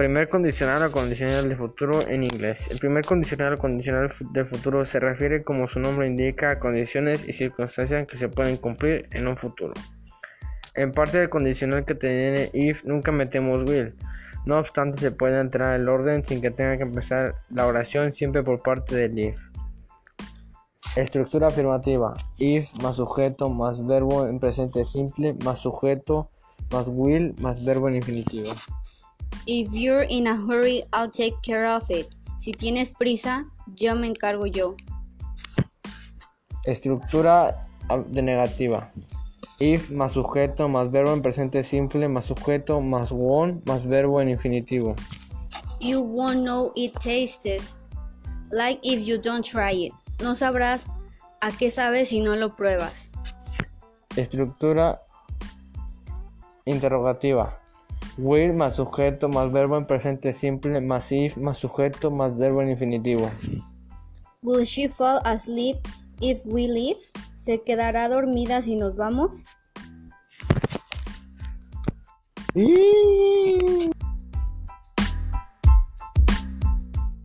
Primer condicional o condicional del futuro en inglés. El primer condicional o condicional del futuro se refiere, como su nombre indica, a condiciones y circunstancias que se pueden cumplir en un futuro. En parte del condicional que tiene if nunca metemos will. No obstante, se puede entrar el orden sin que tenga que empezar la oración siempre por parte del if. Estructura afirmativa. If más sujeto más verbo en presente simple más sujeto más will más verbo en infinitivo. If you're in a hurry, I'll take care of it. Si tienes prisa, yo me encargo yo. Estructura de negativa. If más sujeto más verbo en presente simple más sujeto más won't más verbo en infinitivo. You won't know it tastes like if you don't try it. No sabrás a qué sabe si no lo pruebas. Estructura interrogativa. Will más sujeto más verbo en presente simple más if más sujeto más verbo en infinitivo. Will she fall asleep if we leave? ¿Se quedará dormida si nos vamos? ¡Y!